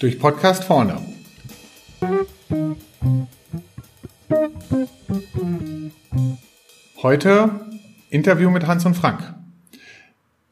Durch Podcast vorne. Heute Interview mit Hans und Frank.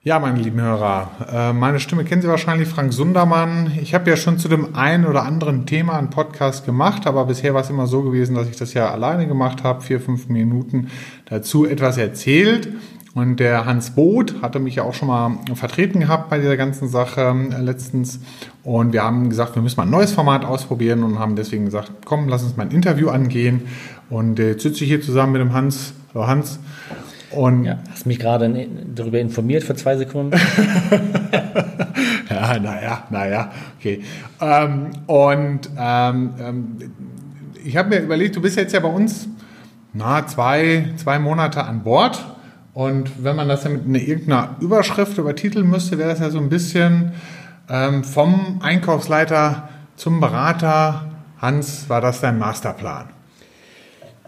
Ja, meine lieben Hörer, äh, meine Stimme kennen Sie wahrscheinlich, Frank Sundermann. Ich habe ja schon zu dem einen oder anderen Thema einen Podcast gemacht, aber bisher war es immer so gewesen, dass ich das ja alleine gemacht habe, vier, fünf Minuten dazu etwas erzählt. Und der Hans Boot hatte mich ja auch schon mal vertreten gehabt bei dieser ganzen Sache äh, letztens. Und wir haben gesagt, wir müssen mal ein neues Format ausprobieren und haben deswegen gesagt, komm, lass uns mal ein Interview angehen. Und äh, jetzt sitze ich hier zusammen mit dem Hans. Hallo Hans. Und ja, hast mich gerade darüber informiert für zwei Sekunden. ja, naja, naja, okay. Ähm, und ähm, ähm, ich habe mir überlegt, du bist jetzt ja bei uns na, zwei, zwei Monate an Bord. Und wenn man das ja mit einer, irgendeiner Überschrift übertiteln müsste, wäre das ja so ein bisschen ähm, vom Einkaufsleiter zum Berater. Hans, war das dein Masterplan?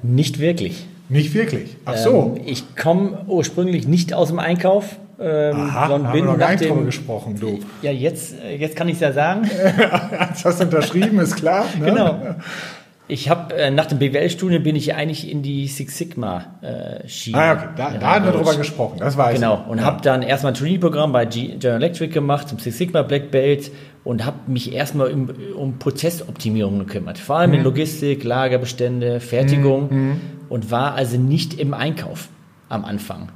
Nicht wirklich. Nicht wirklich. Ach so. Ähm, ich komme ursprünglich nicht aus dem Einkauf. Ähm, Aha, sondern bin haben wir noch nach dem, gesprochen, du. Ja, jetzt, jetzt kann ich es ja sagen. jetzt hast du unterschrieben, ist klar. Ne? Genau. Ich habe äh, nach dem BWL-Studium bin ich eigentlich in die Six Sigma äh, Schiene. Ah, okay. Da, da haben wir drüber gesprochen, das weiß genau. ich. Genau. Und ja. habe dann erstmal ein Trainee-Programm bei General Electric gemacht zum Six Sigma Black Belt und habe mich erstmal um, um Prozessoptimierung gekümmert. Vor allem mhm. in Logistik, Lagerbestände, Fertigung mhm. und war also nicht im Einkauf am Anfang.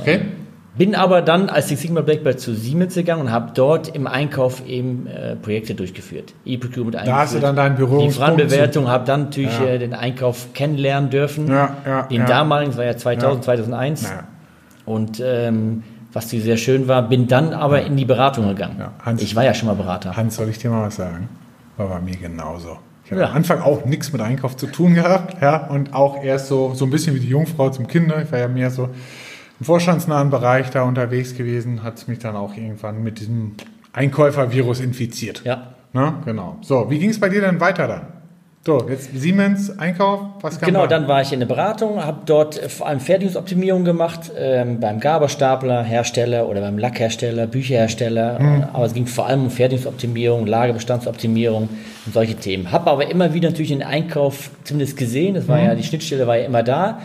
Okay. Ähm, bin aber dann als Six Sigma Black Belt zu Siemens gegangen und habe dort im Einkauf eben äh, Projekte durchgeführt. E-Procurement eingeführt. Da hast du dann dein Büro. Die Lieferantenbewertung, habe dann natürlich ja. äh, den Einkauf kennenlernen dürfen. Ja, ja, den ja. damaligen, das war ja 2000, 2001. Ja. Und ähm, was sehr schön war, bin dann aber in die Beratung gegangen. Hans, ich war ja schon mal Berater. Hans, soll ich dir mal was sagen? War bei mir genauso. Ich habe am Anfang auch nichts mit Einkauf zu tun gehabt, ja, und auch erst so, so ein bisschen wie die Jungfrau zum Kinder. Ich war ja mehr so im vorstandsnahen Bereich da unterwegs gewesen, hat es mich dann auch irgendwann mit diesem Einkäufervirus infiziert. Ja. Na, genau. So, wie ging es bei dir denn weiter dann? So, jetzt Siemens Einkauf, was kam Genau, da? dann war ich in der Beratung, habe dort vor allem Fertigungsoptimierung gemacht, ähm, beim Gabelstapler, Hersteller oder beim Lackhersteller, Bücherhersteller. Mhm. Aber es ging vor allem um Fertigungsoptimierung, Lagerbestandsoptimierung und solche Themen. Habe aber immer wieder natürlich den Einkauf zumindest gesehen, das war mhm. ja, die Schnittstelle war ja immer da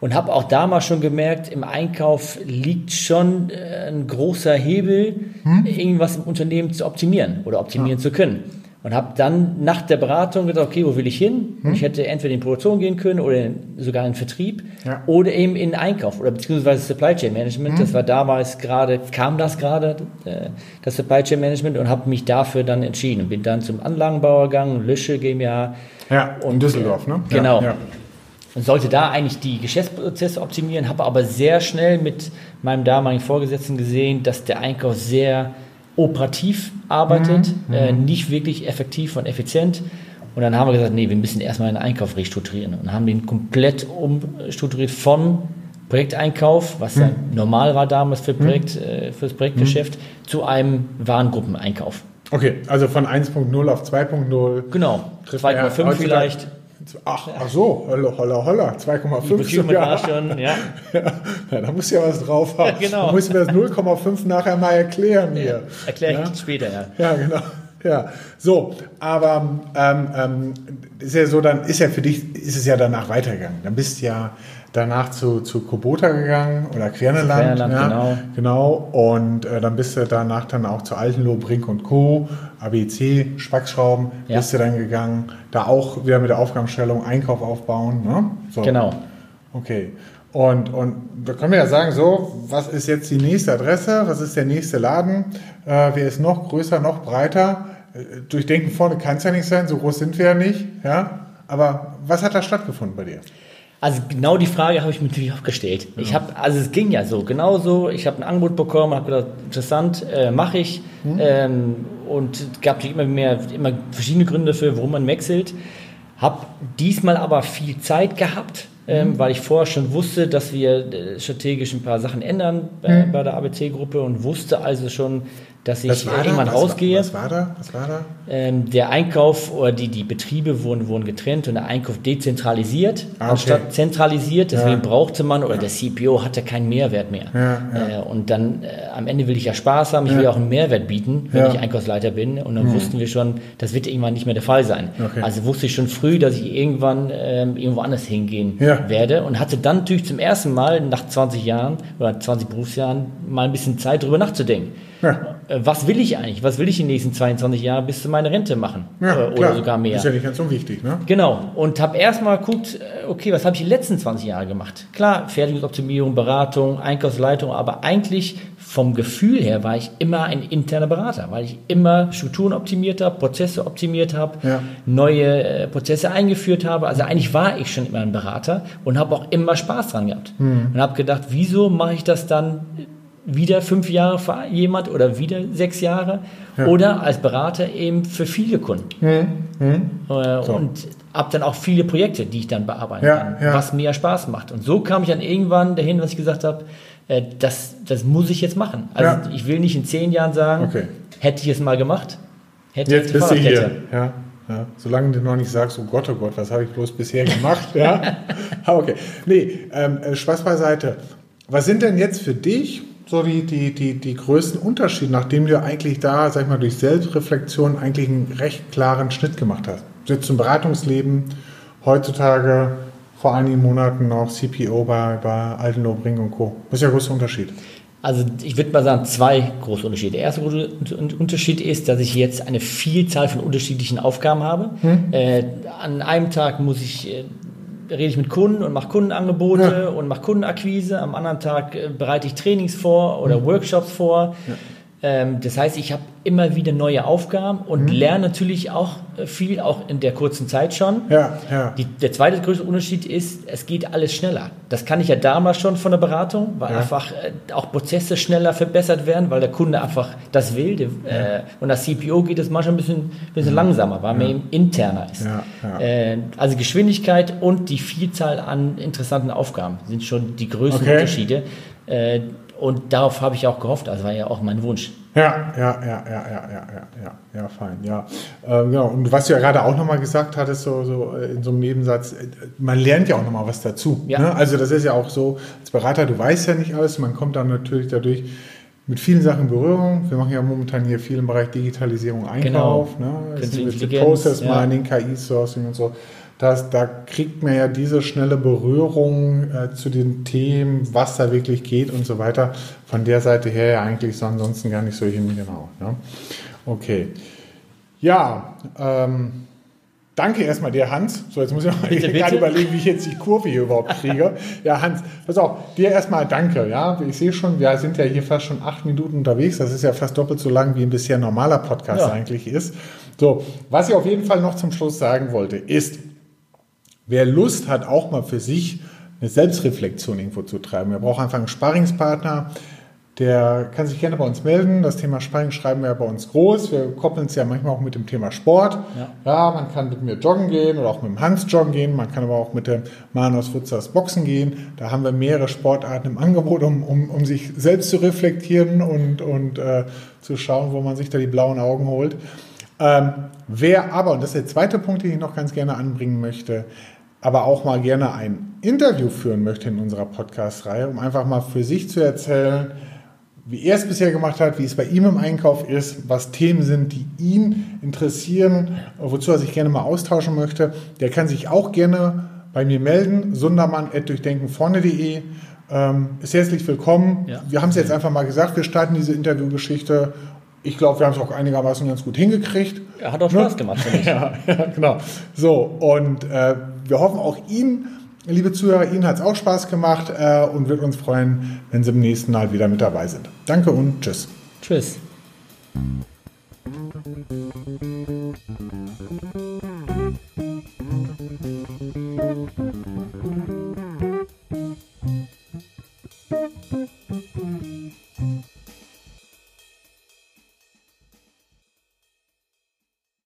und habe auch damals schon gemerkt, im Einkauf liegt schon äh, ein großer Hebel, hm? irgendwas im Unternehmen zu optimieren oder optimieren ja. zu können. Und habe dann nach der Beratung gedacht, okay, wo will ich hin? Hm? Ich hätte entweder in Produktion gehen können oder sogar in Vertrieb ja. oder eben in Einkauf oder beziehungsweise Supply Chain Management. Hm? Das war damals gerade, kam das gerade, äh, das Supply Chain Management und habe mich dafür dann entschieden und bin dann zum Anlagenbauer gegangen, Lösche GmbH. Ja, und, in Düsseldorf, ne? Genau. Ja, und sollte da eigentlich die Geschäftsprozesse optimieren, habe aber sehr schnell mit meinem damaligen Vorgesetzten gesehen, dass der Einkauf sehr operativ arbeitet, mhm. äh, mhm. nicht wirklich effektiv und effizient. Und dann haben wir gesagt, nee, wir müssen erstmal den Einkauf restrukturieren und haben den komplett umstrukturiert von Projekteinkauf, was mhm. ja normal war damals für, mhm. Projekt, äh, für das Projektgeschäft, mhm. zu einem Warengruppeneinkauf. Okay, also von 1.0 auf 2.0 Genau, 2.5 vielleicht. Ach, ach so, holla, holla, holla, 2,5 war schon, ja. ja. Da muss ja was drauf haben. Ja, genau. Da müssen wir das 0,5 nachher mal erklären hier. Erkläre ich ja? später, ja. Ja, genau. Ja, so, aber ähm, ähm, ist ja so, dann ist ja für dich, ist es ja danach weitergegangen. Dann bist du ja danach zu, zu Kubota gegangen oder Querneland. Querneland ja, genau. genau. Und äh, dann bist du danach dann auch zu Altenloh, Brink und Co., ABC, Spackschrauben, ja. bist du dann gegangen. Da auch wieder mit der Aufgabenstellung Einkauf aufbauen. Ne? So. Genau. Okay. Und, und da können wir ja sagen, so, was ist jetzt die nächste Adresse? Was ist der nächste Laden? Äh, wer ist noch größer, noch breiter? Durchdenken vorne kann es ja nicht sein, so groß sind wir ja nicht. Ja? Aber was hat da stattgefunden bei dir? Also genau die Frage habe ich mir natürlich auch gestellt. Ja. Ich habe, also es ging ja so, genau so. Ich habe ein Angebot bekommen, habe gedacht, interessant, äh, mache ich. Mhm. Ähm, und gab immer mehr, immer verschiedene Gründe dafür, warum man wechselt. Habe diesmal aber viel Zeit gehabt ähm, weil ich vorher schon wusste, dass wir äh, strategisch ein paar Sachen ändern äh, bei der ABC-Gruppe und wusste also schon, dass ich irgendwann was rausgehe. Was war da? Was war da? Ähm, der Einkauf oder die, die Betriebe wurden, wurden getrennt und der Einkauf dezentralisiert Ah, okay. anstatt zentralisiert. Deswegen Ja. brauchte man oder der CPO hatte keinen Mehrwert mehr. Ja, ja. Äh, und dann äh, am Ende will ich ja Spaß haben, ich will auch einen Mehrwert bieten, wenn Ja. Mhm. ich Einkaufsleiter bin. Und dann wussten wir schon, das wird irgendwann nicht mehr der Fall sein. Okay. Also wusste ich schon früh, dass ich irgendwann ähm, irgendwo anders hingehen Ja. werde und hatte dann natürlich zum ersten Mal nach 20 Jahren oder 20 Berufsjahren mal ein bisschen Zeit drüber nachzudenken. Ja. Äh, Was will ich eigentlich? Was will ich die nächsten 22 Jahre bis zu meiner Rente machen? Ja, Äh, oder klar. sogar mehr. Ist ja nicht ganz unwichtig, ne? Genau. Und habe erstmal geguckt, äh, okay, was habe ich die letzten 20 Jahre gemacht? Klar, Fertigungsoptimierung, Beratung, Einkaufsleitung, aber eigentlich vom Gefühl her war ich immer ein interner Berater, weil ich immer Strukturen optimiert habe, Prozesse optimiert habe, Ja. neue Prozesse eingeführt habe. Also eigentlich war ich schon immer ein Berater und habe auch immer Spaß dran gehabt. Hm. Und habe gedacht, wieso mache ich das dann wieder fünf Jahre für jemand oder wieder sechs Jahre oder als Berater eben für viele Kunden. Äh, Und habe dann auch viele Projekte, die ich dann bearbeiten Ja, kann, ja. was mir Spaß macht. Und so kam ich dann irgendwann dahin, was ich gesagt habe, äh, das, das muss ich jetzt machen. Also Ja. ich will nicht in zehn Jahren sagen, Okay. hätte ich es mal gemacht, hätte Jetzt ich bist du hier. Ja, ja. Solange du noch nicht sagst, oh Gott, oh Gott, was habe ich bloß bisher gemacht? ja. Ah, okay. Nee, ähm, äh, Spaß beiseite. Was sind denn jetzt für dich so die, die, die, die größten Unterschiede, nachdem du eigentlich da, sag ich mal, durch Selbstreflexion eigentlich einen recht klaren Schnitt gemacht hast? Jetzt zum Beratungsleben, heutzutage vor einigen Monaten noch CPO bei, bei Altenlob, und Co. Was ist der größte Unterschied? Also ich würde mal sagen, zwei große Unterschiede. Der erste große Unterschied ist, dass ich jetzt eine Vielzahl von unterschiedlichen Aufgaben habe. Äh, an einem Tag muss ich, äh, rede ich mit Kunden und mache Kundenangebote und mache Kundenakquise. Am anderen Tag äh, bereite ich Trainings vor oder Workshops vor. Ähm, das heißt, ich habe immer wieder neue Aufgaben und lerne natürlich auch äh, viel, auch in der kurzen Zeit schon. Ja, ja. Die, der zweite größte Unterschied ist, es geht alles schneller. Das kann ich ja damals schon von der Beratung, weil Ja. einfach äh, auch Prozesse schneller verbessert werden, weil der Kunde einfach das will. Der, äh, und das CPO geht es manchmal ein bisschen, bisschen langsamer, weil man eben interner ist. Ja, ja. Also Geschwindigkeit und die Vielzahl an interessanten Aufgaben sind schon die größten Okay. Unterschiede. Und darauf habe ich auch gehofft. Also war ja auch mein Wunsch. Ja, ja, ja, ja, ja, ja, ja, ja, ja, fein, ja. Ähm, genau. Und was du ja gerade auch nochmal gesagt hattest, so, so äh, in so einem Nebensatz, äh, man lernt ja auch nochmal was dazu. Ja. Ne? Also das ist ja auch so, als Berater, du weißt ja nicht alles, man kommt dann natürlich dadurch mit vielen Sachen in Berührung. Wir machen ja momentan hier viel im Bereich Digitalisierung, Einkauf, Genau. ne? Intelligenz, Process ja. Mining, KI-Sourcing und so. Das, da kriegt man ja diese schnelle Berührung äh, zu den Themen, was da wirklich geht und so weiter. Von der Seite her ja eigentlich so ansonsten gar nicht so hin, genau. Ne? Okay. Ja, ähm, danke erstmal dir, Hans. So, jetzt muss ich noch Bitte, gerade überlegen, wie ich jetzt die Kurve hier überhaupt kriege. Ja, Hans, pass auf, dir erstmal danke. Ja, ich sehe schon, wir sind ja hier fast schon acht Minuten unterwegs. Das ist ja fast doppelt so lang, wie ein bisher normaler Podcast Ja. eigentlich ist. So, was ich auf jeden Fall noch zum Schluss sagen wollte, ist, wer Lust hat, auch mal für sich eine Selbstreflexion irgendwo zu treiben, er braucht einfach einen Sparringspartner, der kann sich gerne bei uns melden. Das Thema Sparring schreiben wir ja bei uns groß. Wir koppeln es ja manchmal auch mit dem Thema Sport. Ja. man kann mit mir joggen gehen oder auch mit dem Hans joggen gehen. Man kann aber auch mit dem Manos Wutzers Boxen gehen. Da haben wir mehrere Sportarten im Angebot, um, um, um sich selbst zu reflektieren und, und äh, zu schauen, wo man sich da die blauen Augen holt. Ähm, wer aber, und das ist der zweite Punkt, den ich noch ganz gerne anbringen möchte, aber auch mal gerne ein Interview führen möchte in unserer Podcast-Reihe, um einfach mal für sich zu erzählen, wie er es bisher gemacht hat, wie es bei ihm im Einkauf ist, was Themen sind, die ihn interessieren, wozu er sich gerne mal austauschen möchte, der kann sich auch gerne bei mir melden, sundermann.durchdenkenvorne.de. Ähm, ist herzlich willkommen. Ja. Wir haben es jetzt einfach mal gesagt, wir starten diese Interviewgeschichte. Ich glaube, wir haben es auch einigermaßen ganz gut hingekriegt. Ja, hat auch Spaß gemacht, finde ich. Ja, ja, genau. So, und äh, wir hoffen auch Ihnen, liebe Zuhörer, Ihnen hat es auch Spaß gemacht äh, und wird uns freuen, wenn Sie im nächsten Mal wieder mit dabei sind. Danke und tschüss. Tschüss.